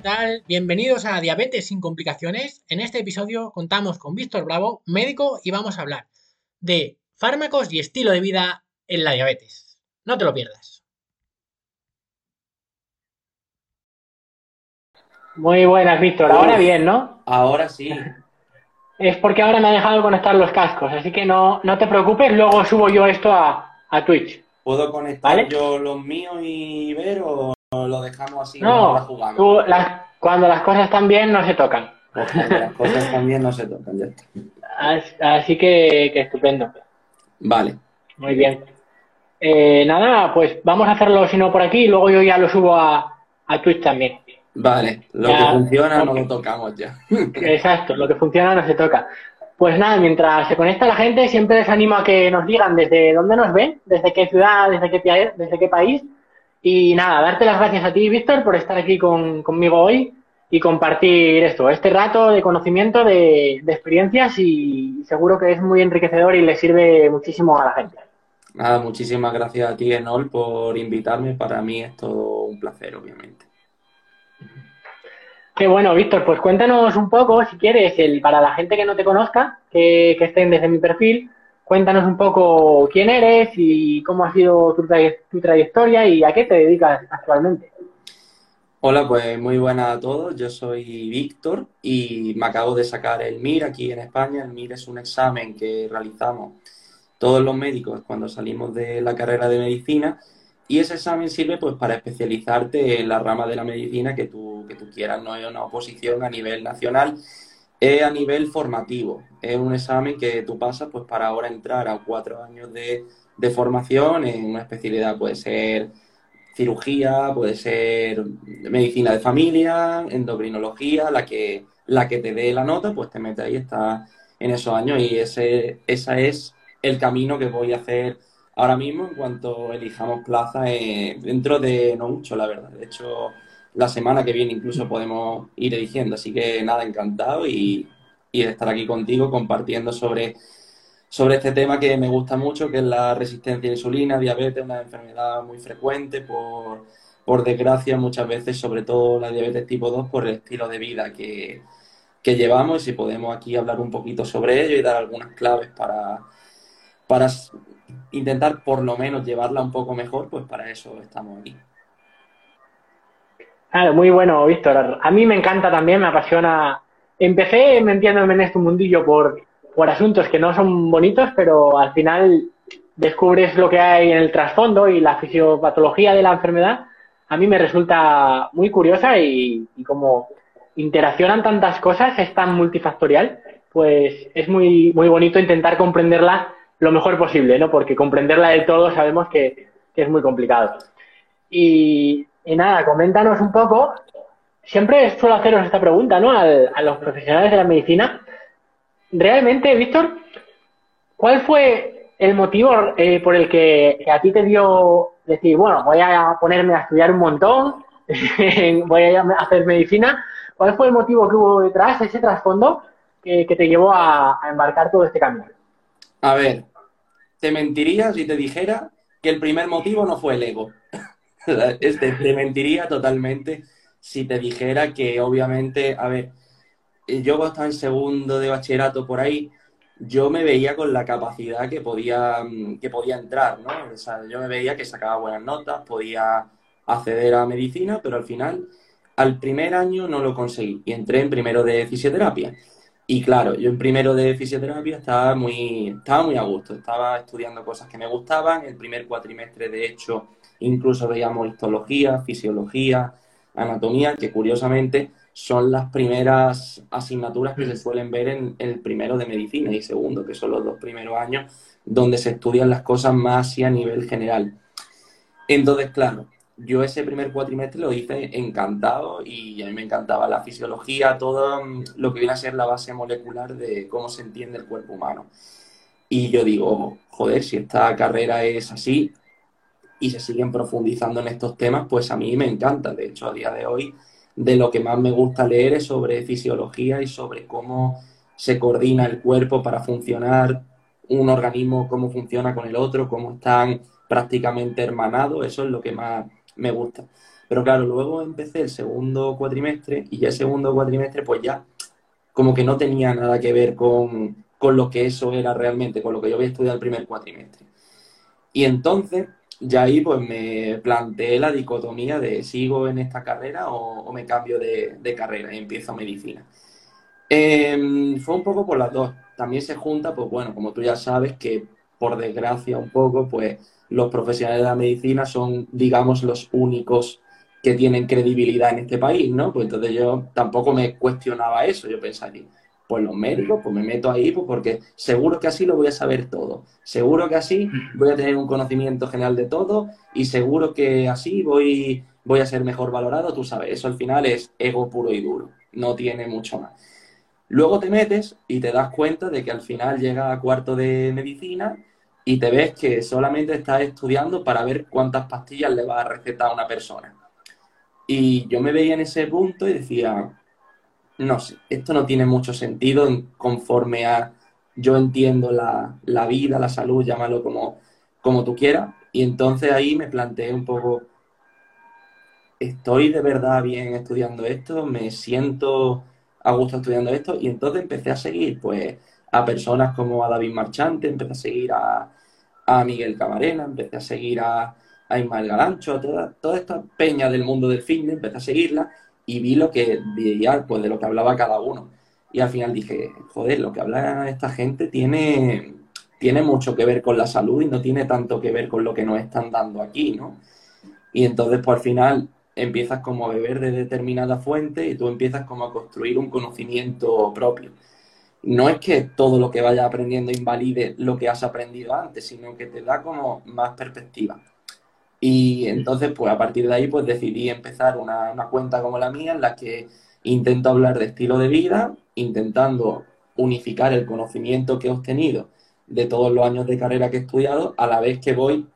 ¿qué tal? Bienvenidos a Diabetes sin complicaciones. En este episodio contamos con Víctor Bravo, médico, y vamos a hablar de fármacos y estilo de vida en la diabetes. No te lo pierdas. Muy buenas, Víctor. Ahora bien, ¿no? Ahora sí. Es porque ahora me ha dejado conectar los cascos, así que no, no te preocupes, luego subo yo esto a, a Twitch. ¿Puedo conectar yo los míos y ver o lo dejamos así no, tú, cuando las cosas están bien no se tocan. Las cosas están bien no se tocan, ya está. Así, que, que, estupendo. Vale. Muy bien. Eh, nada, pues vamos a hacerlo si no por aquí y luego yo ya lo subo a, a Twitch también. Vale, lo que funciona no lo tocamos ya. Exacto, lo que funciona no se toca. Pues nada, mientras se conecta la gente, siempre les animo a que nos digan desde dónde nos ven, desde qué ciudad, desde qué, desde qué país. Y nada, darte las gracias a ti, Víctor, por estar aquí conmigo hoy y compartir esto, este rato de conocimiento, de, de, experiencias y seguro que es muy enriquecedor y le sirve muchísimo a la gente. Nada, muchísimas gracias a ti, Enol, por invitarme. Para mí es todo un placer, obviamente. Qué bueno, Víctor, pues cuéntanos un poco, si quieres, el, para la gente que no te conozca, que, estén desde mi perfil, cuéntanos un poco quién eres y cómo ha sido tu, tu trayectoria y a qué te dedicas actualmente. Hola, pues muy buenas a todos. Yo soy Víctor y me acabo de sacar el MIR aquí en España. El MIR es un examen que realizamos todos los médicos cuando salimos de la carrera de medicina y ese examen sirve pues para especializarte en la rama de la medicina que tú, que tú quieras, no es una oposición a nivel nacional, es a nivel formativo, es un examen que tú pasas pues para ahora entrar a cuatro años de, de formación en una especialidad, puede ser cirugía, puede ser medicina de familia, endocrinología, la que, la que te dé la nota, pues te metes ahí, está en esos años y ese, es el camino que voy a hacer ahora mismo en cuanto elijamos plaza eh, dentro de no mucho, la verdad. De hecho, la semana que viene incluso podemos ir eligiendo. Así que nada, encantado y, de estar aquí contigo compartiendo sobre, sobre este tema que me gusta mucho, que es la resistencia a insulina, diabetes, una enfermedad muy frecuente por, por desgracia muchas veces, sobre todo la diabetes tipo 2, por el estilo de vida que, que llevamos y si podemos aquí hablar un poquito sobre ello y dar algunas claves para, para intentar por lo menos llevarla un poco mejor, pues para eso estamos aquí. Claro, muy bueno, Víctor. A mí me encanta también, me apasiona. Empecé metiéndome en este mundillo por, por asuntos que no son bonitos, pero al final descubres lo que hay en el trasfondo y la fisiopatología de la enfermedad. A mí me resulta muy curiosa y, y como interaccionan tantas cosas, es tan multifactorial, pues es muy, muy bonito intentar comprenderla lo mejor posible, ¿no? Porque comprenderla del todo sabemos que, es muy complicado. Y, nada, coméntanos un poco. Siempre suelo haceros esta pregunta, ¿no? a los profesionales de la medicina. Realmente, Víctor, ¿cuál fue el motivo eh, por el que, a ti te dio decir, bueno, voy a ponerme a estudiar un montón, voy a hacer medicina? ¿Cuál fue el motivo que hubo detrás, ese trasfondo, que, te llevó a, a embarcar todo este camino? A ver, te mentiría si te dijera que el primer motivo no fue el ego. te mentiría totalmente si te dijera que obviamente, a ver, yo cuando estaba en segundo de bachillerato por ahí, yo me veía con la capacidad que podía, que podía entrar, ¿no? O sea, yo me veía que sacaba buenas notas, podía acceder a medicina, pero al final, al primer año no lo conseguí y entré en primero de fisioterapia. Y claro, yo en primero de fisioterapia estaba muy, estaba muy a gusto, estaba estudiando cosas que me gustaban. El primer cuatrimestre, de hecho, incluso veíamos histología, fisiología, anatomía, que curiosamente son las primeras asignaturas que se suelen ver en el primero de medicina y segundo, que son los dos primeros años donde se estudian las cosas más así a nivel general. Entonces, claro, yo ese primer cuatrimestre lo hice encantado y a mí me encantaba la fisiología, todo mm, lo que viene a ser la base molecular de cómo se entiende el cuerpo humano. Y yo digo, joder, si esta carrera es así y se siguen profundizando en estos temas, pues a mí me encanta. De hecho, a día de hoy, de lo que más me gusta leer es sobre fisiología y sobre cómo se coordina el cuerpo para funcionar un organismo, cómo funciona con el otro, cómo están prácticamente hermanados. Eso es lo que más me gusta. Pero claro, luego empecé el segundo cuatrimestre y ya el segundo cuatrimestre pues ya como que no tenía nada que ver con, con lo que eso era realmente, con lo que yo había estudiado el primer cuatrimestre. Y entonces ya ahí pues me planteé la dicotomía de sigo en esta carrera o, me cambio de, carrera y empiezo medicina. Em, fue un poco por las dos. También se junta, pues bueno, como tú ya sabes, que por desgracia un poco, pues los profesionales de la medicina son, digamos, los únicos que tienen credibilidad en este país, ¿no? Pues entonces yo tampoco me cuestionaba eso, yo pensaría, pues los médicos, pues me meto ahí, pues porque seguro que así lo voy a saber todo, seguro que así voy a tener un conocimiento general de todo y seguro que así voy, voy a ser mejor valorado, tú sabes, eso al final es ego puro y duro, no tiene mucho más. Luego te metes y te das cuenta de que al final llega a cuarto de medicina y te ves que solamente estás estudiando para ver cuántas pastillas le va a recetar a una persona. Y yo me veía en ese punto y decía, no sé, esto no tiene mucho sentido conforme a yo entiendo la, vida, la salud, llámalo como, como tú quieras. Y entonces ahí me planteé un poco, ¿estoy de verdad bien estudiando esto? ¿Me siento a gusto estudiando esto? Y entonces empecé a seguir pues a personas como a David Marchante, empecé a seguir a, Miguel Camarena, empecé a seguir a, a Ismael Galancho, a toda, toda esta peña del mundo del fitness, empecé a seguirla y vi lo que veía, pues de lo que hablaba cada uno. Y al final dije, joder, lo que habla esta gente tiene, tiene mucho que ver con la salud y no tiene tanto que ver con lo que nos están dando aquí, ¿no? Y entonces, pues al final empiezas como a beber de determinada fuente y tú empiezas como a construir un conocimiento propio. No es que todo lo que vayas aprendiendo invalide lo que has aprendido antes, sino que te da como más perspectiva. Y entonces, pues a partir de ahí, pues decidí empezar una, cuenta como la mía en la que intento hablar de estilo de vida, intentando unificar el conocimiento que he obtenido de todos los años de carrera que he estudiado, a la vez que voy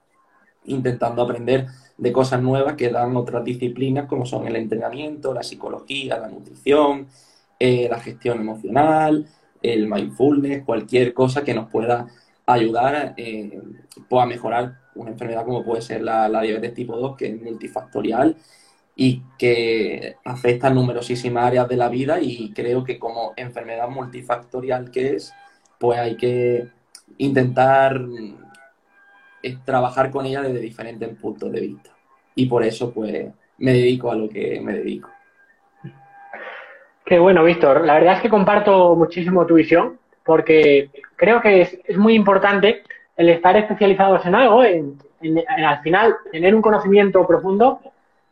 intentando aprender de cosas nuevas que dan otras disciplinas como son el entrenamiento, la psicología, la nutrición, eh, la gestión emocional, el mindfulness, cualquier cosa que nos pueda ayudar eh, pues, a mejorar una enfermedad como puede ser la, diabetes tipo 2, que es multifactorial y que afecta a numerosísimas áreas de la vida y creo que como enfermedad multifactorial que es, pues hay que intentar eh, trabajar con ella desde diferentes puntos de vista. Y por eso pues me dedico a lo que me dedico. Qué bueno, Víctor. La verdad es que comparto muchísimo tu visión porque creo que es muy importante el estar especializados en algo, en, al final tener un conocimiento profundo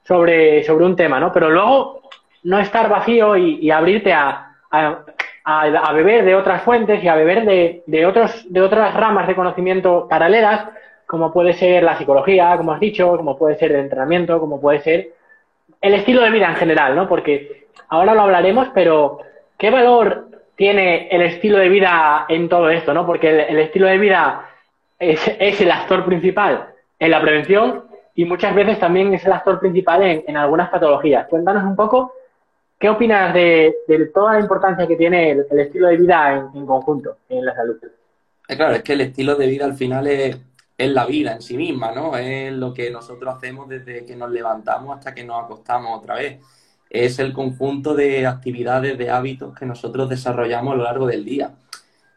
sobre, sobre un tema, ¿no? Pero luego no estar vacío y, abrirte a, a, beber de otras fuentes y a beber de, de, otros, de otras ramas de conocimiento paralelas, como puede ser la psicología, como has dicho, como puede ser el entrenamiento, como puede ser el estilo de vida en general, ¿no? Porque ahora lo hablaremos, pero ¿qué valor tiene el estilo de vida en todo esto, ¿no? Porque el estilo de vida es, el actor principal en la prevención y muchas veces también es el actor principal en, algunas patologías. Cuéntanos un poco qué opinas de, toda la importancia que tiene el, estilo de vida en, conjunto en la salud. Eh, claro, es que el estilo de vida al final es, es la vida en sí misma, ¿no? Es lo que nosotros hacemos desde que nos levantamos hasta que nos acostamos otra vez. Es el conjunto de actividades, de hábitos que nosotros desarrollamos a lo largo del día.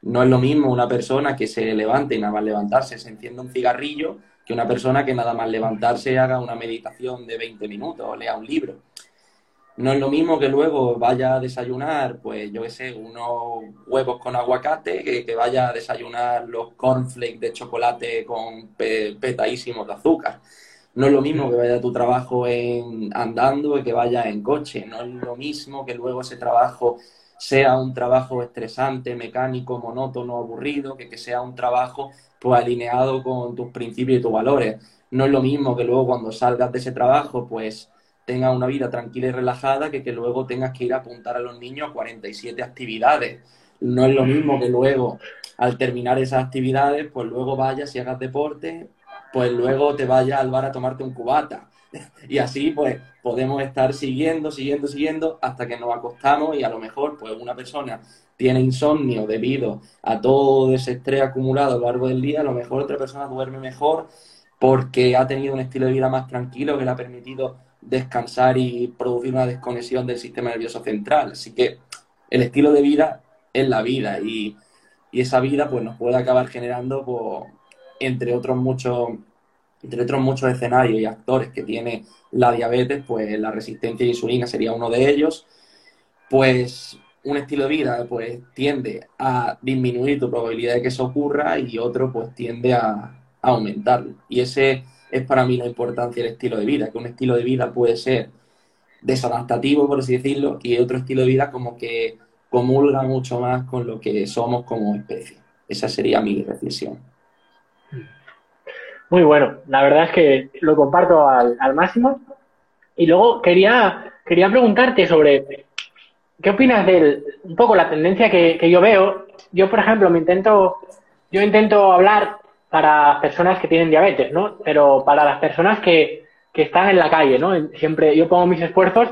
No es lo mismo una persona que se levante y nada más levantarse se encienda un cigarrillo que una persona que nada más levantarse haga una meditación de 20 minutos o lea un libro. No es lo mismo que luego vaya a desayunar, pues yo qué sé, unos huevos con aguacate, que, vaya a desayunar los cornflakes de chocolate con petadísimos de azúcar. No es lo mismo que vaya a tu trabajo en, andando que vaya en coche. No es lo mismo que luego ese trabajo sea un trabajo estresante, mecánico, monótono, aburrido, que, que sea un trabajo pues alineado con tus principios y tus valores. No es lo mismo que luego cuando salgas de ese trabajo, pues tengas una vida tranquila y relajada que que luego tengas que ir a apuntar a los niños a 47 actividades. No es lo mismo que luego, al terminar esas actividades, pues luego vayas y hagas deporte, pues luego te vayas al bar a tomarte un cubata. y así, pues, podemos estar siguiendo, siguiendo, siguiendo hasta que nos acostamos y a lo mejor pues una persona tiene insomnio debido a todo ese estrés acumulado a lo largo del día, a lo mejor otra persona duerme mejor porque ha tenido un estilo de vida más tranquilo que le ha permitido descansar y producir una desconexión del sistema nervioso central. Así que el estilo de vida es la vida y, esa vida pues nos puede acabar generando, pues, entre otros muchos entre otros muchos escenarios y actores que tiene la diabetes, pues la resistencia a insulina sería uno de ellos. Pues un estilo de vida pues tiende a disminuir tu probabilidad de que eso ocurra y otro pues tiende a, a aumentarlo. Y ese es para mí la importancia del estilo de vida, que un estilo de vida puede ser desadaptativo, por así decirlo, y otro estilo de vida como que comulga mucho más con lo que somos como especie. Esa sería mi reflexión. Muy bueno, la verdad es que lo comparto al, máximo. Y luego quería, quería preguntarte sobre qué opinas de un poco la tendencia que, que, yo veo. Yo, por ejemplo, me intento, yo intento hablar para personas que tienen diabetes, ¿no? Pero para las personas que, que están en la calle, ¿no? Siempre yo pongo mis esfuerzos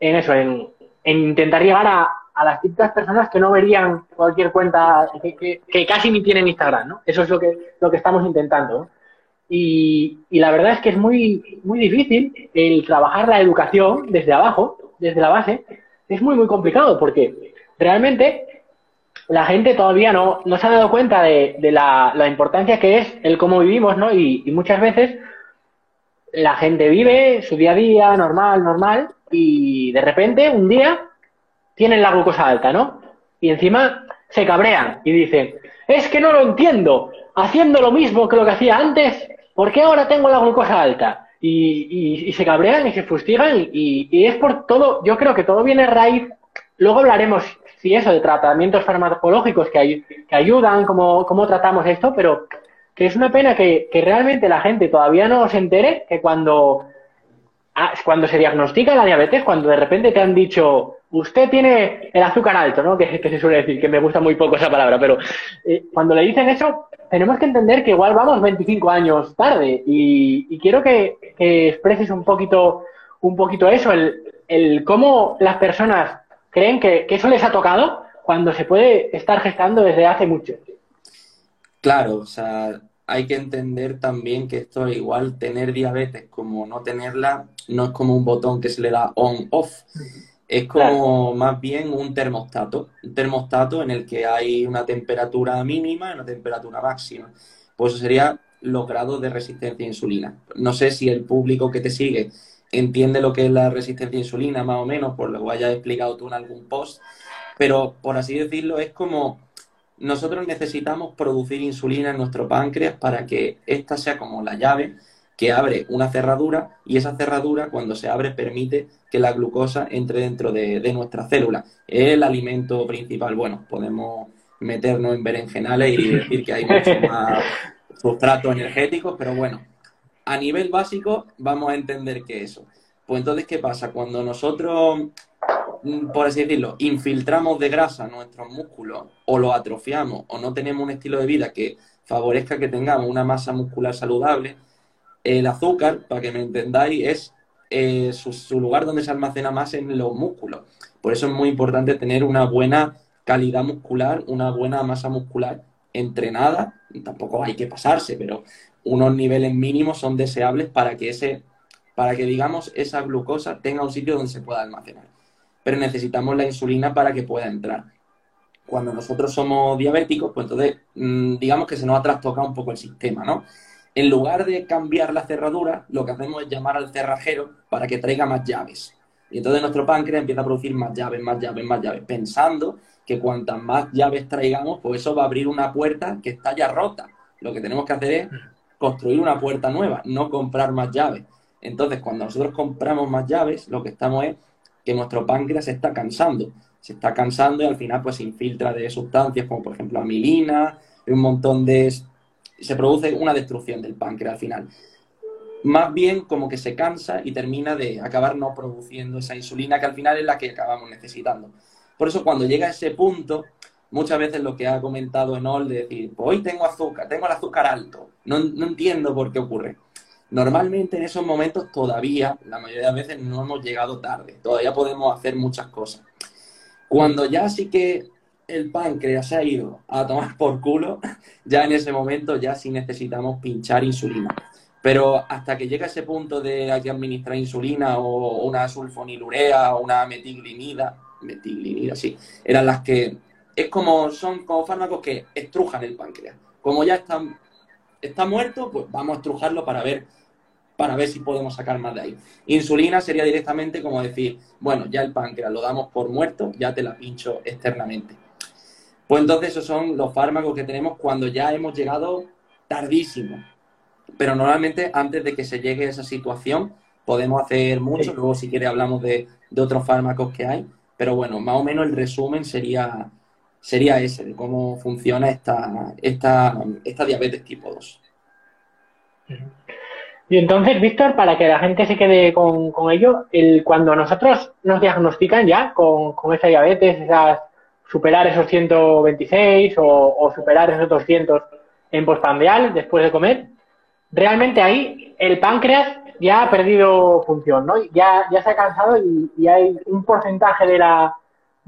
en eso, en, intentar llegar a, a, las típicas personas que no verían cualquier cuenta, que, que, casi ni tienen Instagram, ¿no? Eso es lo que, lo que estamos intentando. Y, la verdad es que es muy, muy difícil el trabajar la educación desde abajo, desde la base. Es muy, muy complicado porque realmente la gente todavía no, no se ha dado cuenta de, de la, la, importancia que es el cómo vivimos, ¿no? Y, y, muchas veces la gente vive su día a día normal, normal, y de repente un día tienen la glucosa alta, ¿no? Y encima se cabrean y dicen, es que no lo entiendo, haciendo lo mismo que lo que hacía antes, ¿por qué ahora tengo la glucosa alta? Y, y, y se cabrean y se fustigan y, es por todo, yo creo que todo viene raíz, luego hablaremos sí, eso, de tratamientos farmacológicos que, ayudan, cómo, tratamos esto, pero que es una pena que, realmente la gente todavía no se entere que cuando, ah, cuando se diagnostica la diabetes, cuando de repente te han dicho, usted tiene el azúcar alto, ¿no? Que, que se suele decir, que me gusta muy poco esa palabra, pero eh, cuando le dicen eso, tenemos que entender que igual vamos 25 años tarde y, y quiero que, que, expreses un poquito, un poquito eso, el, el cómo las personas creen que, eso les ha tocado cuando se puede estar gestando desde hace mucho. Claro, o sea, hay que entender también que esto igual tener diabetes como no tenerla no es como un botón que se le da on-off. Es como más bien un termostato, un termostato en el que hay una temperatura mínima y una temperatura máxima. Pues eso sería los grados de resistencia a insulina. No sé si el público que te sigue entiende lo que es la resistencia a insulina, más o menos, por lo que hayas explicado tú en algún post, pero por así decirlo, es como nosotros necesitamos producir insulina en nuestro páncreas para que esta sea como la llave que abre una cerradura y esa cerradura cuando se abre permite que la glucosa entre dentro de, de nuestra célula. Es el alimento principal. Bueno, podemos meternos en berenjenales y decir que hay mucho más sustrato energéticos, pero bueno, a nivel básico vamos a entender que eso. Pues entonces, ¿qué pasa? Cuando nosotros, mm, por así decirlo, infiltramos de grasa nuestros músculos o los atrofiamos o no tenemos un estilo de vida que favorezca que tengamos una masa muscular saludable, el azúcar, para que me entendáis, es eh, su, su, lugar donde se almacena más en los músculos. Por eso es muy importante tener una buena calidad muscular, una buena masa muscular entrenada. Tampoco hay que pasarse, pero unos niveles mínimos son deseables para que ese, para que digamos esa glucosa tenga un sitio donde se pueda almacenar. Pero necesitamos la insulina para que pueda entrar. Cuando nosotros somos diabéticos, pues entonces mm, digamos que se nos ha trastocado un poco el sistema, ¿no? En lugar de cambiar la cerradura, lo que hacemos es llamar al cerrajero para que traiga más llaves. Y entonces nuestro páncreas empieza a producir más llaves, más llaves, más llaves, pensando que cuantas más llaves traigamos, pues eso va a abrir una puerta que está ya rota. Lo que tenemos que hacer es construir una puerta nueva, no comprar más llaves. Entonces, cuando nosotros compramos más llaves, lo que estamos es que nuestro páncreas se está cansando. Se está cansando y al final pues se infiltra de sustancias como por ejemplo amilina, un montón de... Se produce una destrucción del páncreas al final. Más bien como que se cansa y termina de acabar no produciendo esa insulina que al final es la que acabamos necesitando. Por eso cuando llega a ese punto, muchas veces lo que ha comentado Enol de decir, pues hoy tengo azúcar, tengo el azúcar alto, no, no, entiendo por qué ocurre. Normalmente en esos momentos todavía, la mayoría de veces no hemos llegado tarde, todavía podemos hacer muchas cosas. Cuando ya sí que el páncreas se ha ido a tomar por culo, ya en ese momento ya sí necesitamos pinchar insulina. Pero hasta que llega ese punto de hay que administrar insulina o una sulfonilurea o una metiglinida, metiglinida, sí, eran las que es como son como fármacos que estrujan el páncreas. Como ya está, está muerto, pues vamos a estrujarlo para ver para ver si podemos sacar más de ahí. Insulina sería directamente como decir, bueno, ya el páncreas lo damos por muerto, ya te la pincho externamente. Pues entonces esos son los fármacos que tenemos cuando ya hemos llegado tardísimo. Pero normalmente antes de que se llegue a esa situación podemos hacer mucho, luego si quiere hablamos de, de otros fármacos que hay, pero bueno, más o menos el resumen sería, sería ese, de cómo funciona esta, esta, esta diabetes tipo 2. Y entonces, Víctor, para que la gente se quede con, ello, el, cuando nosotros nos diagnostican ya con, esa diabetes, esas, superar esos 126 o, superar esos 200 en postprandial después de comer, realmente ahí el páncreas ya ha perdido función, ¿no? Ya, ya se ha cansado y, y hay un porcentaje de la,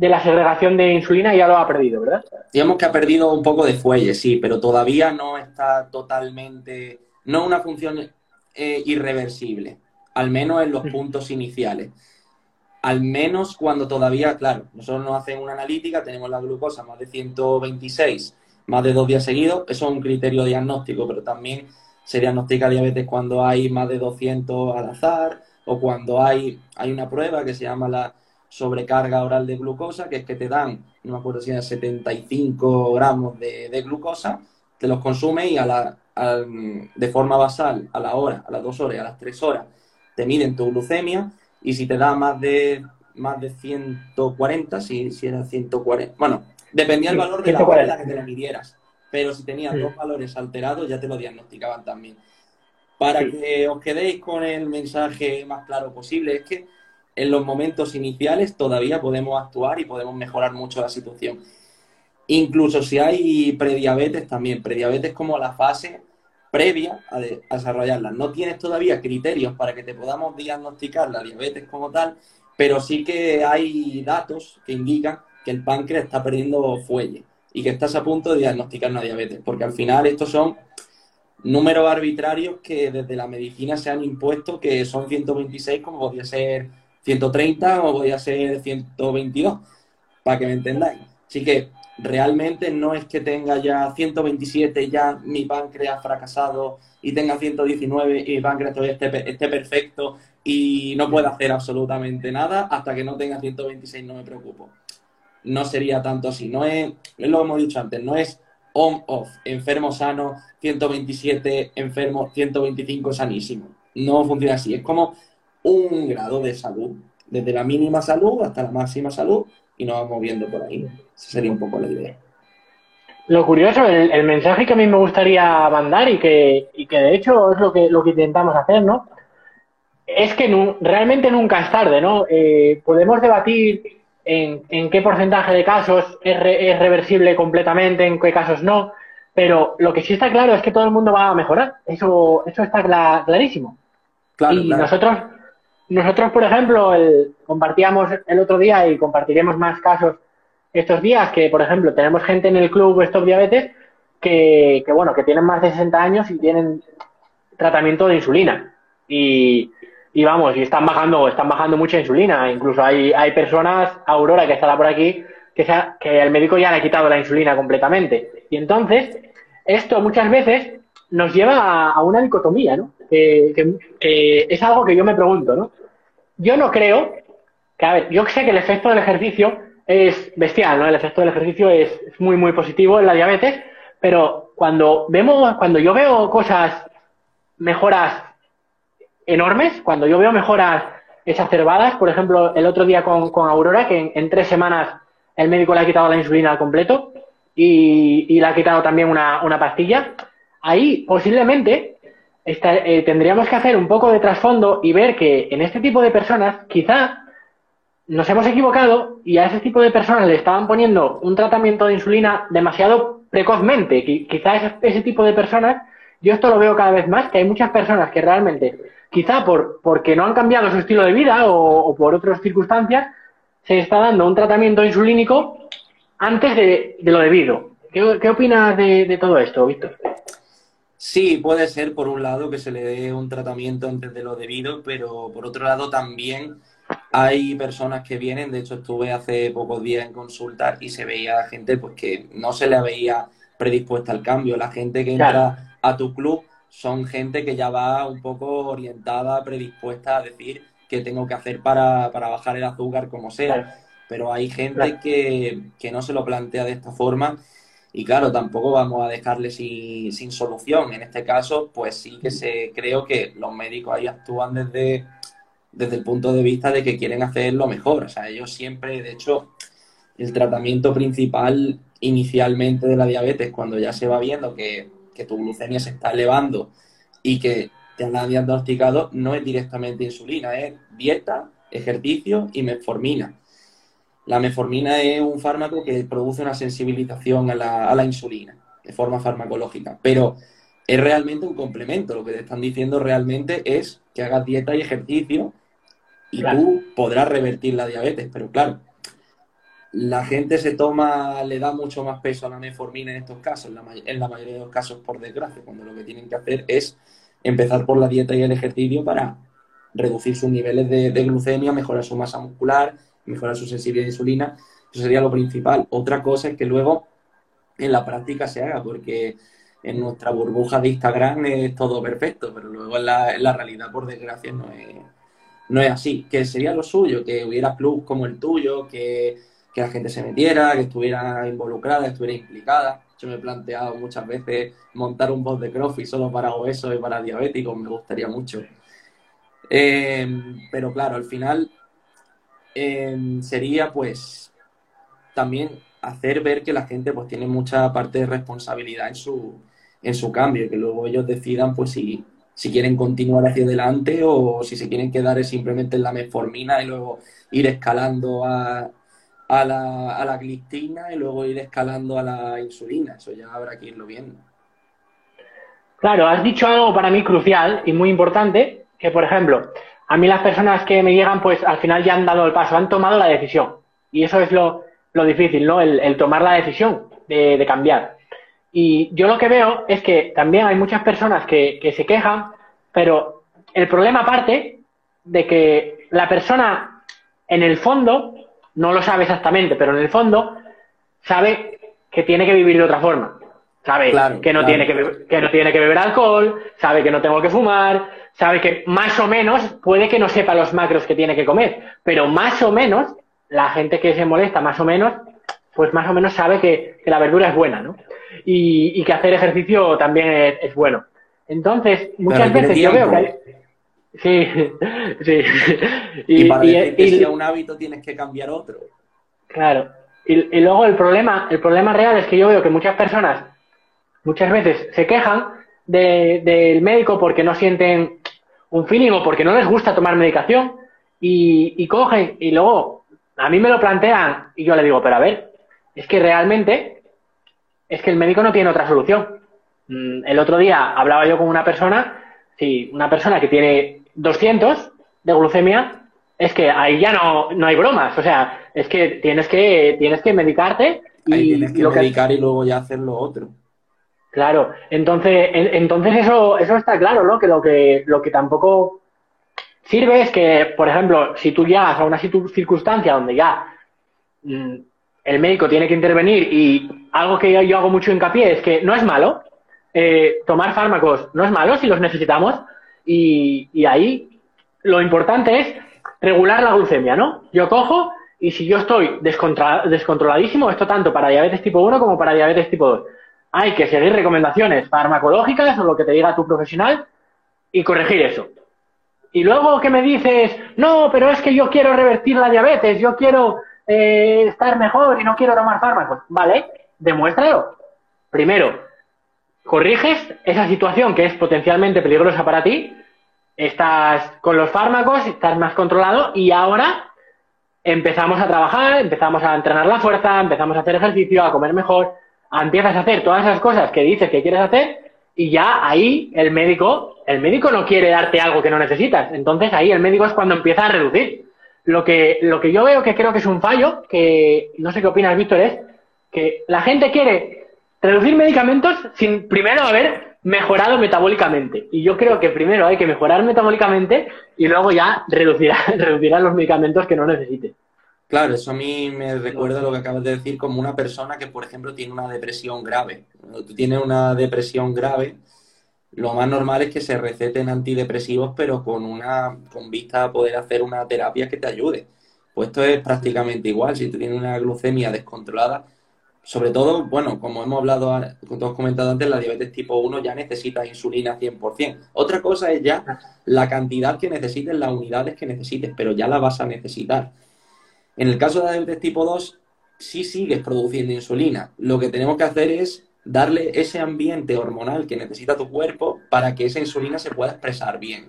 de la segregación de insulina ya lo ha perdido, ¿verdad? Digamos que ha perdido un poco de fuelle, sí, pero todavía no está totalmente, no una función eh, irreversible, al menos en los puntos iniciales. Al menos cuando todavía, claro, nosotros nos hacemos una analítica, tenemos la glucosa más de 126, más de dos días seguidos, eso es un criterio diagnóstico, pero también se diagnostica diabetes cuando hay más de 200 al azar o cuando hay, hay una prueba que se llama la sobrecarga oral de glucosa, que es que te dan, no me acuerdo si era 75 gramos de, glucosa, te los consume y a la, de forma basal a la hora, a las dos horas a las tres horas, te miden tu glucemia y si te da más de más de 140, si, si era 140, bueno, dependía del valor de la hora en la que te lo midieras, pero si tenías dos valores alterados ya te lo diagnosticaban también. Para que os quedéis con el mensaje más claro posible, es que en los momentos iniciales todavía podemos actuar y podemos mejorar mucho la situación. Incluso si hay prediabetes también, prediabetes como la fase previa a, desarrollarla. No tienes todavía criterios para que te podamos diagnosticar la diabetes como tal, pero sí que hay datos que indican que el páncreas está perdiendo fuelle y que estás a punto de diagnosticar una diabetes, porque al final estos son números arbitrarios que desde la medicina se han impuesto que son 126 como podría ser 130 o podría ser 122, para que me entendáis. Así que realmente no es que tenga ya 127, ya mi páncreas fracasado y tenga 119 y mi páncreas todavía esté, perfecto y no pueda hacer absolutamente nada hasta que no tenga 126 no me preocupo. No sería tanto así, no es, es lo que hemos dicho antes, no es on-off, enfermo sano, 127, enfermo, 125 sanísimo. No funciona así, es como un grado de salud, desde la mínima salud hasta la máxima salud y nos vamos viendo por ahí. Esa sería un poco la idea. Lo curioso, el, mensaje que a mí me gustaría mandar y que, y que de hecho es lo que, lo que intentamos hacer, ¿no? Es que realmente nunca es tarde, ¿no? Eh, podemos debatir en, en, qué porcentaje de casos es, es, reversible completamente, en qué casos no, pero lo que sí está claro es que todo el mundo va a mejorar. Eso, eso está clarísimo. y nosotros nosotros, por ejemplo, compartíamos el otro día y compartiremos más casos estos días que, por ejemplo, tenemos gente en el club Stop Diabetes que, bueno, que tienen más de 60 años y tienen tratamiento de insulina. Y, vamos, y están bajando, están bajando mucha insulina. Incluso hay, hay personas, Aurora, que estará por aquí, que, sea, que el médico ya le ha quitado la insulina completamente. Y entonces, esto muchas veces nos lleva a, una dicotomía, ¿no? Que, es algo que yo me pregunto, ¿no? yo no creo que, a ver, yo sé que el efecto del ejercicio es bestial, ¿no? El efecto del ejercicio es, muy, muy positivo en la diabetes, pero cuando vemos, cuando yo veo cosas, mejoras enormes, cuando yo veo mejoras exacerbadas, por ejemplo, el otro día con, Aurora, que en, tres semanas el médico le ha quitado la insulina al completo y, le ha quitado también una, una pastilla, ahí posiblemente eh, tendríamos que hacer un poco de trasfondo y ver que en este tipo de personas quizá nos hemos equivocado y a ese tipo de personas le estaban poniendo un tratamiento de insulina demasiado precozmente. Quizá ese, tipo de personas, yo esto lo veo cada vez más, que hay muchas personas que realmente, quizá por, porque no han cambiado su estilo de vida o, por otras circunstancias, se está dando un tratamiento insulínico antes de, lo debido. ¿Qué, opinas de todo esto, Víctor? Sí, puede ser por un lado que se le dé un tratamiento antes de lo debido, pero por otro lado también hay personas que vienen, de hecho estuve hace pocos días en consulta y se veía gente pues que no se le veía predispuesta al cambio. La gente que entra a tu club son gente que ya va un poco orientada, predispuesta a decir qué tengo que hacer para, bajar el azúcar como sea. Pero hay gente que, que no se lo plantea de esta forma y claro, tampoco vamos a dejarle sin, sin, solución. En este caso, pues sí que se creo que los médicos ahí actúan desde, desde el punto de vista de que quieren hacer lo mejor. O sea, ellos siempre, de hecho, el tratamiento principal inicialmente de la diabetes, cuando ya se va viendo que, que tu glucemia se está elevando y que te han diagnosticado, no es directamente insulina, es dieta, ejercicio y metformina. La metformina es un fármaco que produce una sensibilización a la, insulina de forma farmacológica, pero es realmente un complemento. Lo que te están diciendo realmente es que hagas dieta y ejercicio y tú podrás revertir la diabetes, pero claro, la gente se toma, le da mucho más peso a la metformina en estos casos, en la, mayoría de los casos por desgracia, cuando lo que tienen que hacer es empezar por la dieta y el ejercicio para reducir sus niveles de glucemia, mejorar su masa muscular, mejorar su sensibilidad a insulina, eso sería lo principal. Otra cosa es que luego en la práctica se haga, porque en nuestra burbuja de Instagram es todo perfecto, pero luego en la, realidad, por desgracia, no es, no es así. Que sería lo suyo, que hubiera plus como el tuyo, que, que la gente se metiera, que estuviera involucrada, estuviera implicada. Yo me he planteado muchas veces montar un bot de CrossFit solo para obesos y para diabéticos, me gustaría mucho. Eh, pero claro, al final Sería pues también hacer ver que la gente pues tiene mucha parte de responsabilidad en su, en su cambio y que luego ellos decidan pues si, si quieren continuar hacia adelante o si se quieren quedar simplemente en la metformina y luego ir escalando a, a la, a la y luego ir escalando a la insulina. Eso ya habrá que irlo viendo. Claro, has dicho algo para mí crucial y muy importante, que por ejemplo, a mí las personas que me llegan, pues al final ya han dado el paso, han tomado la decisión. Y eso es lo, difícil, ¿no? El, tomar la decisión de, cambiar. Y yo lo que veo es que también hay muchas personas que, que se quejan, pero el problema parte de que la persona en el fondo, no lo sabe exactamente, pero en el fondo sabe que tiene que vivir de otra forma. Sabe que, no tiene que, que no tiene que beber alcohol, sabe que no tengo que fumar, sabe que más o menos, puede que no sepa los macros que tiene que comer, pero más o menos, la gente que se molesta más o menos, pues más o menos sabe que, la verdura es buena, ¿no? Y, que hacer ejercicio también es, bueno. Entonces, muchas veces yo veo que hay... Sí, sí. Y, para decir que sea un hábito tienes que cambiar otro. Claro. Y, luego el problema, el problema real es que yo veo que muchas personas muchas veces se quejan del médico porque no sienten un feeling o porque no les gusta tomar medicación y, cogen y luego a mí me lo plantean y yo le digo, pero a ver, es que realmente es que el médico no tiene otra solución. Mm, el otro día hablaba yo con una persona, sí, una persona que tiene 200 de glucemia, es que ahí ya no, no hay bromas, o sea, es que tienes que, tienes que medicarte y, tienes que medicar y luego ya hacer lo otro. Claro, entonces, entonces eso, eso está claro, ¿no? Que lo que, lo que tampoco sirve es que, por ejemplo, si tú llegas a una circunstancia donde ya mm, el médico tiene que intervenir y algo que yo hago mucho hincapié es que no es malo, eh, tomar fármacos no es malo si los necesitamos y, y ahí lo importante es regular la glucemia, ¿no? Yo cojo y si yo estoy descontroladísimo, esto tanto para diabetes tipo 1 como para diabetes tipo 2 hay que seguir recomendaciones farmacológicas o lo que te diga tu profesional y corregir eso. Y luego que me dices, no, pero es que yo quiero revertir la diabetes, yo quiero eh, estar mejor y no quiero tomar fármacos. Vale, demuéstralo. Primero, corriges esa situación que es potencialmente peligrosa para ti, estás con los fármacos, estás más controlado y ahora empezamos a trabajar, empezamos a entrenar la fuerza, empezamos a hacer ejercicio, a comer mejor, empiezas a hacer todas esas cosas que dices que quieres hacer y ya ahí el médico, el médico no quiere darte algo que no necesitas. Entonces ahí el médico es cuando empieza a reducir. Lo que, lo que yo veo que creo que es un fallo, que no sé qué opinas, Víctor, es que la gente quiere reducir medicamentos sin primero haber mejorado metabólicamente. Y yo creo que primero hay que mejorar metabólicamente y luego ya reducirá, los medicamentos que no necesite. Claro, eso a mí me recuerda lo que acabas de decir como una persona que, por ejemplo, tiene una depresión grave. Cuando tú tienes una depresión grave, lo más normal es que se receten antidepresivos, pero con una con vista a poder hacer una terapia que te ayude. Pues esto es prácticamente igual. Si tú tienes una glucemia descontrolada, sobre todo, bueno, como hemos hablado, como hemos comentado antes, la diabetes tipo 1 ya necesita insulina 100%. Otra cosa es ya la cantidad que necesites, las unidades que necesites, pero ya la vas a necesitar. En el caso de diabetes tipo 2, sí sigues produciendo insulina. Lo que tenemos que hacer es darle ese ambiente hormonal que necesita tu cuerpo para que esa insulina se pueda expresar bien.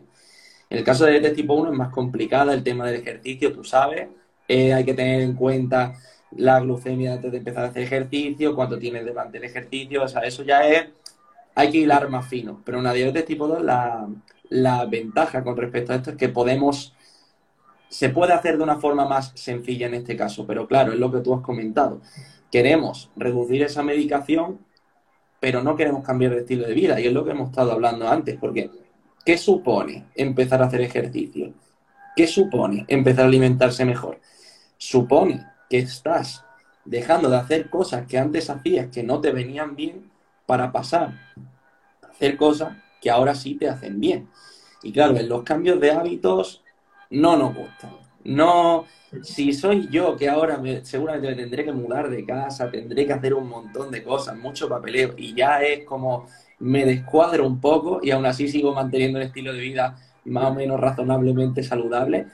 En el caso de diabetes tipo 1 es más complicada el tema del ejercicio, tú sabes, eh, hay que tener en cuenta la glucemia antes de empezar a hacer ejercicio, cuánto tienes delante del ejercicio, o sea, eso ya es, hay que hilar más fino. Pero en la diabetes tipo 2 la, la ventaja con respecto a esto es que podemos, se puede hacer de una forma más sencilla en este caso, pero claro, es lo que tú has comentado. Queremos reducir esa medicación, pero no queremos cambiar de estilo de vida, y es lo que hemos estado hablando antes, porque ¿qué supone empezar a hacer ejercicio? ¿Qué supone empezar a alimentarse mejor? Supone que estás dejando de hacer cosas que antes hacías que no te venían bien para pasar a hacer cosas que ahora sí te hacen bien. Y claro, en los cambios de hábitos no nos gustan. No, si soy yo que ahora me, seguramente me tendré que mudar de casa, tendré que hacer un montón de cosas, mucho papeleo, y ya es como me descuadro un poco y aún así sigo manteniendo un estilo de vida más o menos razonablemente saludable,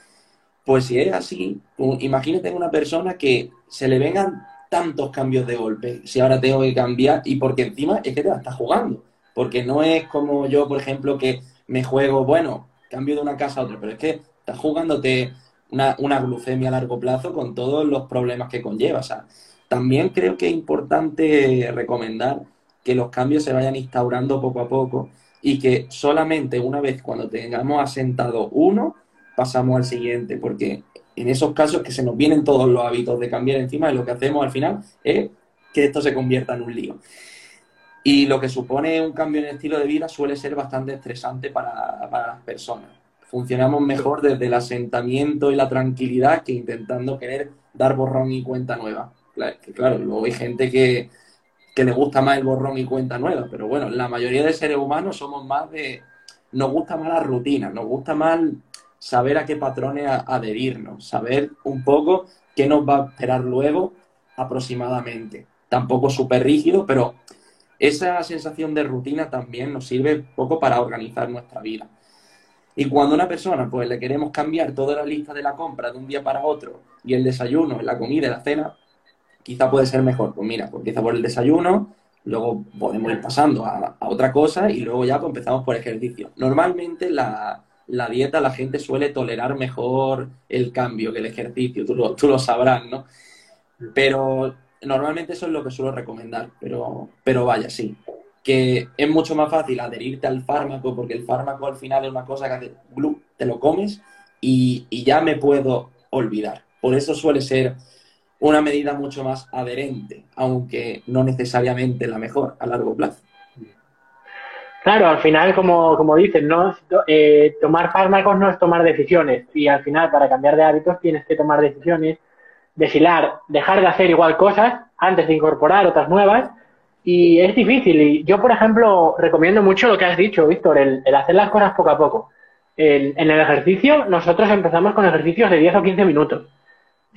pues si es así, imagínate una persona que se le vengan tantos cambios de golpe, si ahora tengo que cambiar, y porque encima es que te la estás jugando, porque no es como yo, por ejemplo, que me juego, bueno, cambio de una casa a otra, pero es que estás jugándote una, una glucemia a largo plazo con todos los problemas que conlleva. O sea, también creo que es importante recomendar que los cambios se vayan instaurando poco a poco y que solamente una vez cuando tengamos asentado uno, pasamos al siguiente, porque en esos casos que se nos vienen todos los hábitos de cambiar encima, lo que hacemos al final es que esto se convierta en un lío. Y lo que supone un cambio en el estilo de vida suele ser bastante estresante para, las personas. Funcionamos mejor desde el asentamiento y la tranquilidad que intentando querer dar borrón y cuenta nueva. Que claro, luego hay gente que, que le gusta más el borrón y cuenta nueva, pero bueno, la mayoría de seres humanos somos más de... Nos gusta más la rutina, nos gusta más saber a qué patrones adherirnos, saber un poco qué nos va a esperar luego aproximadamente. Tampoco súper rígido, pero esa sensación de rutina también nos sirve poco para organizar nuestra vida. Y cuando a una persona pues le queremos cambiar toda la lista de la compra de un día para otro y el desayuno, la comida la cena, quizá puede ser mejor. Pues mira, pues empieza por el desayuno, luego podemos ir pasando a, a otra cosa y luego ya pues empezamos por ejercicio. Normalmente la, la dieta la gente suele tolerar mejor el cambio que el ejercicio, tú lo, tú lo sabrás, ¿no? Pero normalmente eso es lo que suelo recomendar, pero, pero vaya, sí. Que es mucho más fácil adherirte al fármaco, porque el fármaco al final es una cosa que hace, te lo comes y, ya me puedo olvidar. Por eso suele ser una medida mucho más adherente, aunque no necesariamente la mejor a largo plazo. Claro, al final, como, como dicen, ¿no? Eh, tomar fármacos no es tomar decisiones. Y al final, para cambiar de hábitos, tienes que tomar decisiones, deshilar, dejar de hacer igual cosas antes de incorporar otras nuevas. Y es difícil. Y yo, por ejemplo, recomiendo mucho lo que has dicho, Víctor, el, hacer las cosas poco a poco. en el ejercicio, nosotros empezamos con ejercicios de 10 o 15 minutos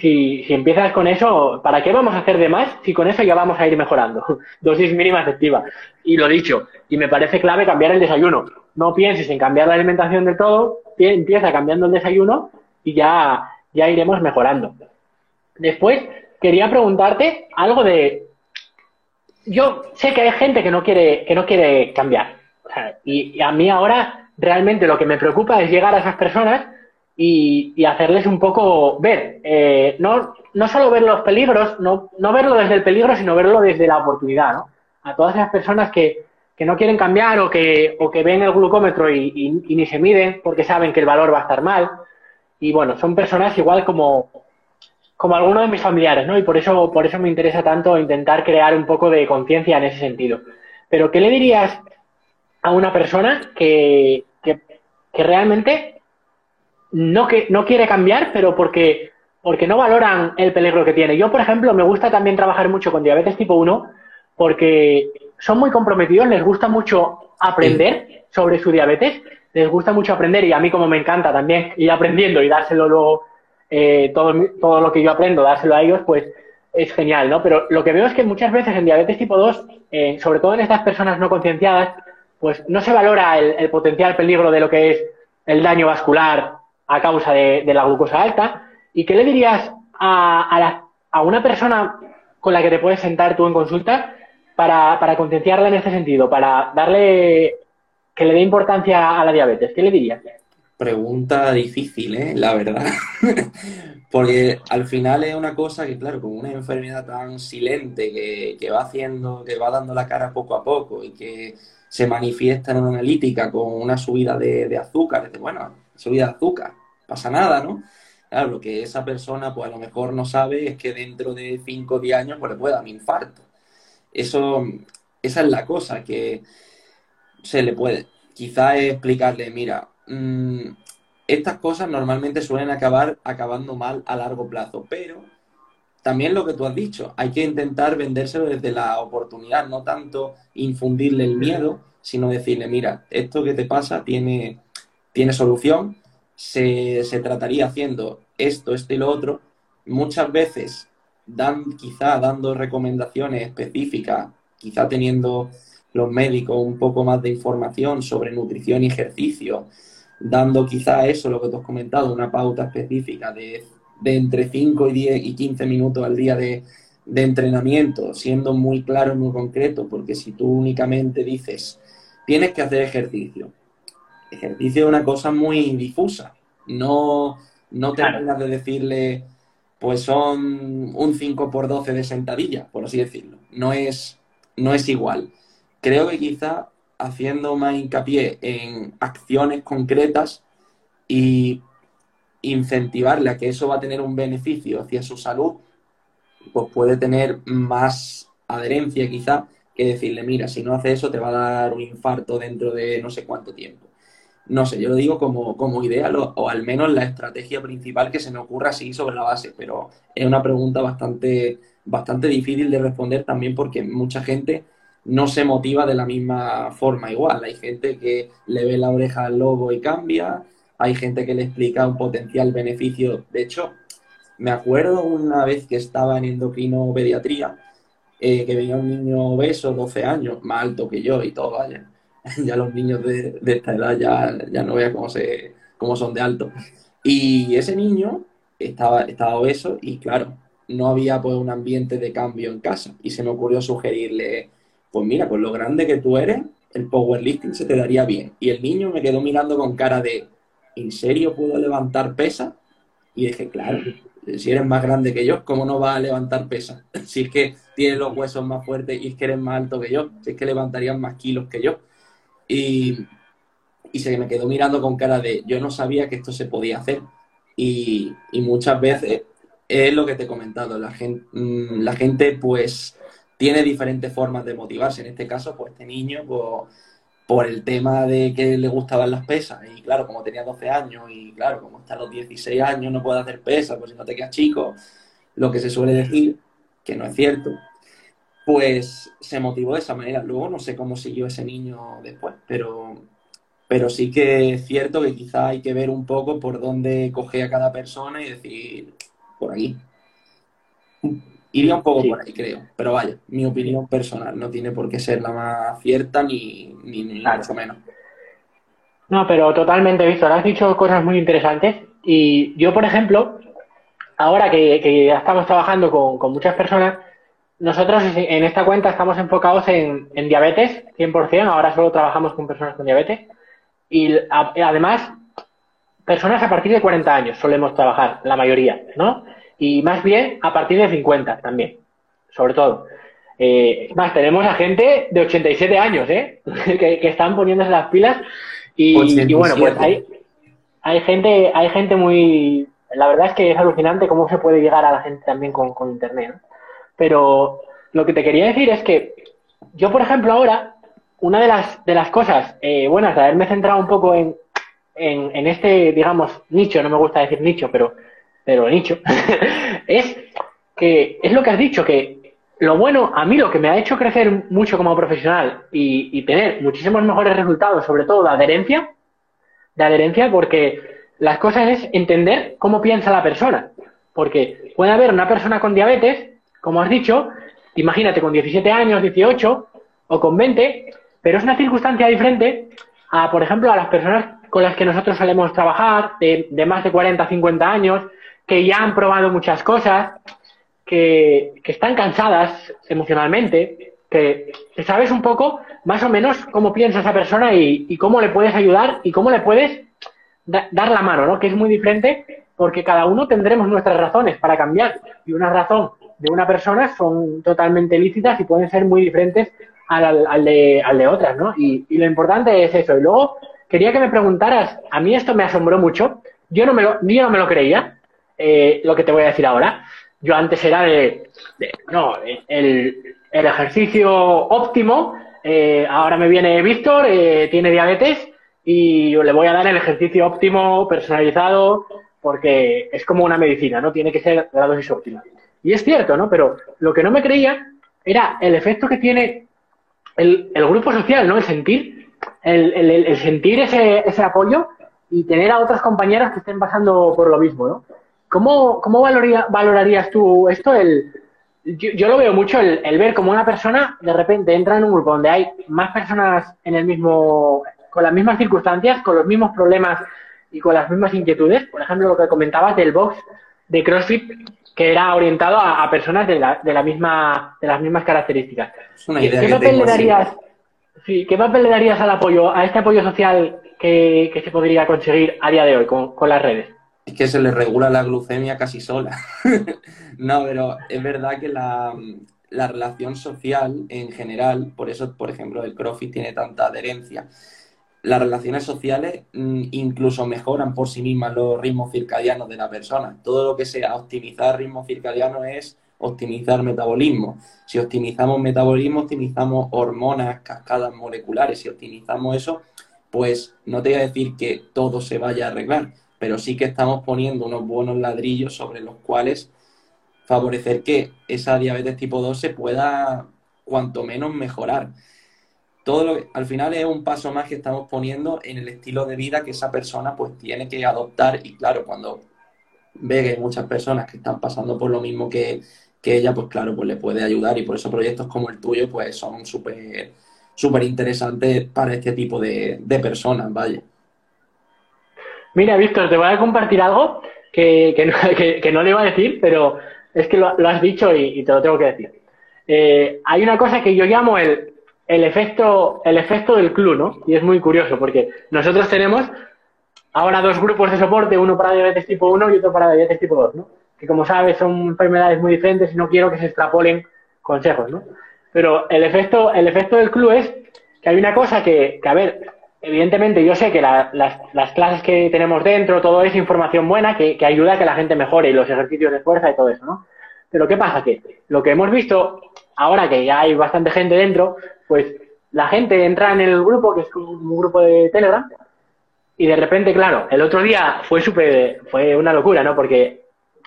si, si empiezas con eso, ¿para qué vamos a hacer de más si con eso ya vamos a ir mejorando? Dosis mínima efectiva. Y lo dicho, y me parece clave cambiar el desayuno. No pienses en cambiar la alimentación del todo, empieza cambiando el desayuno y ya, ya iremos mejorando. Después, quería preguntarte algo de. Yo sé que hay gente que no quiere, que no quiere cambiar. y a mí ahora realmente lo que me preocupa es llegar a esas personas y, hacerles un poco ver, eh, no, no solo ver los peligros, no, no verlo desde el peligro, sino verlo desde la oportunidad, ¿no? A todas esas personas que, que no quieren cambiar o que, o que ven el glucómetro y, y, ni se miden porque saben que el valor va a estar mal. Y bueno, son personas igual como, como algunos de mis familiares, ¿no? Y por eso, por eso me interesa tanto intentar crear un poco de conciencia en ese sentido. Pero, ¿qué le dirías a una persona que, que, realmente no, que, no quiere cambiar, pero porque, porque no valoran el peligro que tiene. Yo, por ejemplo, me gusta también trabajar mucho con diabetes tipo 1 porque son muy comprometidos, les gusta mucho aprender sobre su diabetes, les gusta mucho aprender y a mí como me encanta también ir aprendiendo y dárselo luego eh, todo, todo lo que yo aprendo, dárselo a ellos, pues es genial, ¿no? Pero lo que veo es que muchas veces en diabetes tipo 2, eh, sobre todo en estas personas no concienciadas, pues no se valora el, potencial peligro de lo que es el daño vascular a causa de, la glucosa alta. ¿Y qué le dirías a, a, una persona con la que te puedes sentar tú en consulta para, para concienciarla en este sentido, para darle que le dé importancia a la diabetes? ¿Qué le dirías? Pregunta difícil, ¿eh? La verdad. Porque al final es una cosa que, claro, como una enfermedad tan silente que, que va haciendo, que va dando la cara poco a poco y que se manifiesta en una analítica con una subida de, azúcar, dice, bueno, subida de azúcar, pasa nada, ¿no? Claro, lo que esa persona pues a lo mejor no sabe es que dentro de 5 o 10 años pues le puede dar un infarto. Eso, esa es la cosa que se le puede. Quizá explicarle, mira, mm, estas cosas normalmente suelen acabar acabando mal a largo plazo, pero también lo que tú has dicho, hay que intentar vendérselo desde la oportunidad, no tanto infundirle el miedo, sino decirle, mira, esto que te pasa tiene, tiene solución, se, trataría haciendo esto, esto y lo otro. Muchas veces, quizá dando recomendaciones específicas, quizá teniendo los médicos un poco más de información sobre nutrición y ejercicio, dando quizá eso, lo que tú has comentado, una pauta específica de de entre 5 y 10 y 15 minutos al día de, entrenamiento, siendo muy claro y muy concreto, porque si tú únicamente dices, tienes que hacer ejercicio, ejercicio es una cosa muy difusa, no, no terminas de decirle, pues son un 5 por 12 de sentadilla, por así decirlo, no es, no es igual. Creo que quizá haciendo más hincapié en acciones concretas y incentivarle a que eso va a tener un beneficio hacia su salud, pues puede tener más adherencia quizá que decirle, mira, si no hace eso te va a dar un infarto dentro de no sé cuánto tiempo. No sé, yo lo digo como, como idea o, al menos la estrategia principal que se me ocurra así sobre la base, pero es una pregunta bastante, bastante difícil de responder también porque mucha gente no se motiva de la misma forma igual. Hay gente que le ve la oreja al lobo y cambia, hay gente que le explica un potencial beneficio. De hecho, me acuerdo una vez que estaba en endocrino pediatría, eh, que venía un niño obeso, 12 años, más alto que yo y todo, vaya. ya los niños de, esta edad ya, ya no vean cómo, se, cómo son de alto. Y ese niño estaba, estaba obeso y claro, no había pues un ambiente de cambio en casa. Y se me ocurrió sugerirle, pues mira, con lo grande que tú eres, el powerlifting se te daría bien. Y el niño me quedó mirando con cara de, ¿en serio puedo levantar pesa? Y dije, claro, si eres más grande que yo, ¿cómo no vas a levantar pesa? Si es que tienes los huesos más fuertes y es que eres más alto que yo, si es que levantarías más kilos que yo. Y, se me quedó mirando con cara de, yo no sabía que esto se podía hacer. Y, y muchas veces es lo que te he comentado, la gente, mm, la gente pues tiene diferentes formas de motivarse. En este caso, pues este niño, pues por el tema de que le gustaban las pesas. Y claro, como tenía 12 años y claro, como hasta los 16 años no puede hacer pesas, pues si no te quedas chico, lo que se suele decir, que no es cierto, pues se motivó de esa manera. Luego no sé cómo siguió ese niño después, pero, pero sí que es cierto que quizá hay que ver un poco por dónde coge a cada persona y decir, por aquí. Iría un poco por ahí, creo. Pero vaya, mi opinión personal no tiene por qué ser la más cierta ni, ni, mucho menos. No, pero totalmente, Víctor. Has dicho cosas muy interesantes. Y yo, por ejemplo, ahora que, ya estamos trabajando con, muchas personas, nosotros en esta cuenta estamos enfocados en, en diabetes, 100%. Ahora solo trabajamos con personas con diabetes. Y además, personas a partir de 40 años solemos trabajar, la mayoría, ¿no? Y más bien a partir de 50 también, sobre todo. Eh, más, tenemos a gente de 87 años, ¿eh? que, están poniéndose las pilas y, bueno, pues hay, hay, gente, hay gente muy... La verdad es que es alucinante cómo se puede llegar a la gente también con, con Internet. Pero lo que te quería decir es que yo, por ejemplo, ahora una de las, de las cosas eh, buenas de haberme centrado un poco en, en, este, digamos, nicho, no me gusta decir nicho, pero, pero nicho, es que es lo que has dicho, que lo bueno, a mí lo que me ha hecho crecer mucho como profesional y, tener muchísimos mejores resultados, sobre todo de adherencia, de adherencia, porque las cosas es entender cómo piensa la persona. Porque puede haber una persona con diabetes, como has dicho, imagínate con 17 años, 18 o con 20, pero es una circunstancia diferente a, por ejemplo, a las personas con las que nosotros solemos trabajar, de, más de 40, 50 años, que ya han probado muchas cosas, que, están cansadas emocionalmente, que, sabes un poco más o menos cómo piensa esa persona y, cómo le puedes ayudar y cómo le puedes dar la mano, ¿no? Que es muy diferente porque cada uno tendremos nuestras razones para cambiar y una razón de una persona son totalmente lícitas y pueden ser muy diferentes al, al, de, al de otras, ¿no? Y, y, lo importante es eso. Y luego quería que me preguntaras, a mí esto me asombró mucho, yo no me lo, yo no me lo creía, eh, lo que te voy a decir ahora. Yo antes era de, no, el, el, ejercicio óptimo, eh, ahora me viene Víctor, eh, tiene diabetes y yo le voy a dar el ejercicio óptimo, personalizado, porque es como una medicina, ¿no? Tiene que ser la dosis óptima. Y es cierto, ¿no? Pero lo que no me creía era el efecto que tiene el, el grupo social, ¿no? El sentir, el, el, sentir ese, ese apoyo y tener a otros compañeros que estén pasando por lo mismo, ¿no? ¿Cómo, cómo valorarías tú esto? El, yo, lo veo mucho, el, el, ver como una persona de repente entra en un grupo donde hay más personas en el mismo, con las mismas circunstancias, con los mismos problemas y con las mismas inquietudes. Por ejemplo, lo que comentabas del box de CrossFit, que era orientado a, personas de, la, de, la misma, de las mismas características. ¿Qué, papel le darías, sí, ¿Qué papel le darías al apoyo, a este apoyo social que, se podría conseguir a día de hoy con, las redes? Es que se le regula la glucemia casi sola. no, pero es verdad que la, la relación social en general, por eso, por ejemplo, el CrossFit tiene tanta adherencia las relaciones sociales mm, incluso mejoran por sí mismas los ritmos circadianos de la persona. Todo lo que sea optimizar ritmos circadianos es optimizar metabolismo. Si optimizamos metabolismo, optimizamos hormonas, cascadas moleculares. Si optimizamos eso, pues no te voy a decir que todo se vaya a arreglar, pero sí que estamos poniendo unos buenos ladrillos sobre los cuales favorecer que esa diabetes tipo 2 se pueda cuanto menos mejorar. Todo lo al final es un paso más que estamos poniendo en el estilo de vida que esa persona pues tiene que adoptar. Y claro, cuando ve que hay muchas personas que están pasando por lo mismo que, ella, pues claro, pues le puede ayudar. Y por eso proyectos como el tuyo pues son súper súper interesantes para este tipo de, personas, vaya. Mira, Víctor, te voy a compartir algo que, que, no, le iba a decir, pero es que lo, has dicho y, te lo tengo que decir. Eh, hay una cosa que yo llamo el el efecto, el efecto del club, ¿no? Y es muy curioso porque nosotros tenemos ahora dos grupos de soporte, uno para diabetes tipo 1 y otro para diabetes tipo 2, ¿no? Que como sabes son enfermedades muy diferentes y no quiero que se extrapolen consejos, ¿no? Pero el efecto, el efecto del club es que hay una cosa que, que a ver, evidentemente yo sé que las, las, clases que tenemos dentro, todo es información buena que, que ayuda a que la gente mejore y los ejercicios de fuerza y todo eso, ¿no? Pero ¿qué pasa? Que lo que hemos visto ahora que ya hay bastante gente dentro, pues la gente entra en el grupo, que es un grupo de Telegram, y de repente, claro, el otro día fue súper, fue una locura, ¿no? Porque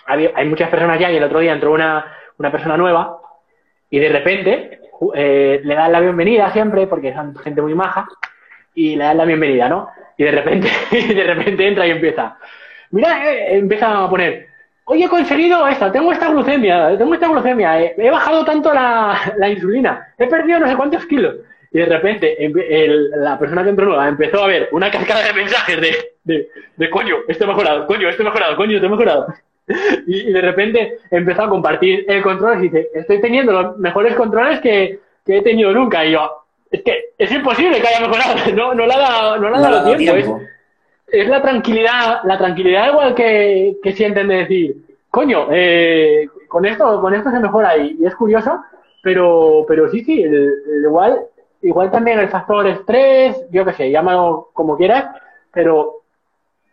hay muchas personas ya y el otro día entró una, una persona nueva y de repente eh, le dan la bienvenida siempre, porque son gente muy maja, y le dan la bienvenida, ¿no? Y de repente, de repente entra y empieza, mira, eh, empieza a poner, Hoy he conseguido esta, tengo esta glucemia, tengo esta glucemia, he, bajado tanto la, la, insulina, he perdido no sé cuántos kilos. Y de repente la persona que entró nueva empezó a ver una cascada de mensajes de, de, de coño, esto mejorado, coño, esto mejorado, coño, esto he mejorado. Y, de repente empezó a compartir el control y dice, estoy teniendo los mejores controles que, que he tenido nunca. Y yo, es que es imposible que haya mejorado, no, no le ha dado, no le ha dado tiempo es la tranquilidad, la tranquilidad igual que, que sienten de decir, coño, eh, con esto, con esto se mejora y, y es curioso, pero, pero sí, sí, igual, igual también el factor estrés, yo qué sé, llámalo como quieras, pero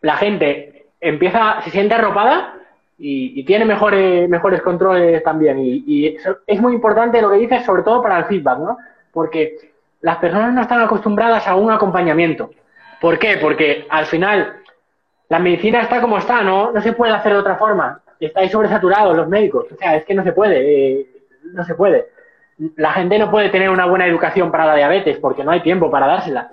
la gente empieza, se siente arropada y, tiene mejores, mejores controles también. Y, y, es muy importante lo que dices, sobre todo para el feedback, ¿no? Porque las personas no están acostumbradas a un acompañamiento. ¿Por qué? Porque al final la medicina está como está, ¿no? No se puede hacer de otra forma. Estáis sobresaturados los médicos. O sea, es que no se puede. Eh, no se puede. La gente no puede tener una buena educación para la diabetes porque no hay tiempo para dársela.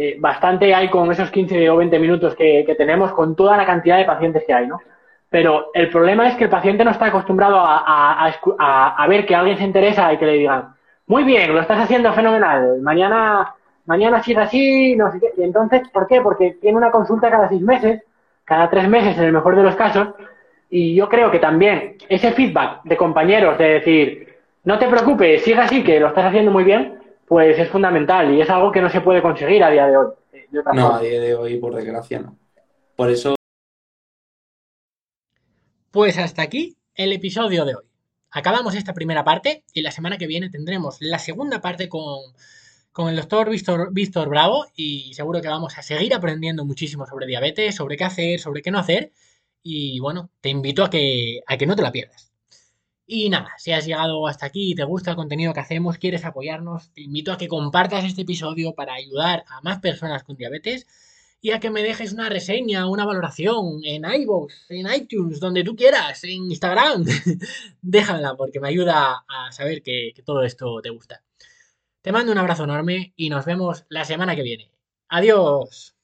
Eh, bastante hay con esos 15 o 20 minutos que, tenemos con toda la cantidad de pacientes que hay, ¿no? Pero el problema es que el paciente no está acostumbrado a, ver que alguien se interesa y que le digan, muy bien, lo estás haciendo fenomenal, mañana, mañana si es así, no sé qué. Y entonces, ¿por qué? Porque tiene una consulta cada seis meses, cada tres meses en el mejor de los casos, y yo creo que también ese feedback de compañeros de decir, no te preocupes, sigue así, que lo estás haciendo muy bien, pues es fundamental y es algo que no se puede conseguir a día de hoy. no, a día de hoy, por desgracia, no. Por eso. Pues hasta aquí el episodio de hoy. Acabamos esta primera parte y la semana que viene tendremos la segunda parte con, con el doctor Víctor, Víctor Bravo y seguro que vamos a seguir aprendiendo muchísimo sobre diabetes, sobre qué hacer, sobre qué no hacer y bueno, te invito a que, a que no te la pierdas. Y nada, si has llegado hasta aquí y te gusta el contenido que hacemos, quieres apoyarnos, te invito a que compartas este episodio para ayudar a más personas con diabetes y a que me dejes una reseña, una valoración en iVoox, en iTunes, donde tú quieras, en Instagram. Déjala porque me ayuda a saber que, que todo esto te gusta. Te mando un abrazo enorme y nos vemos la semana que viene. Adiós.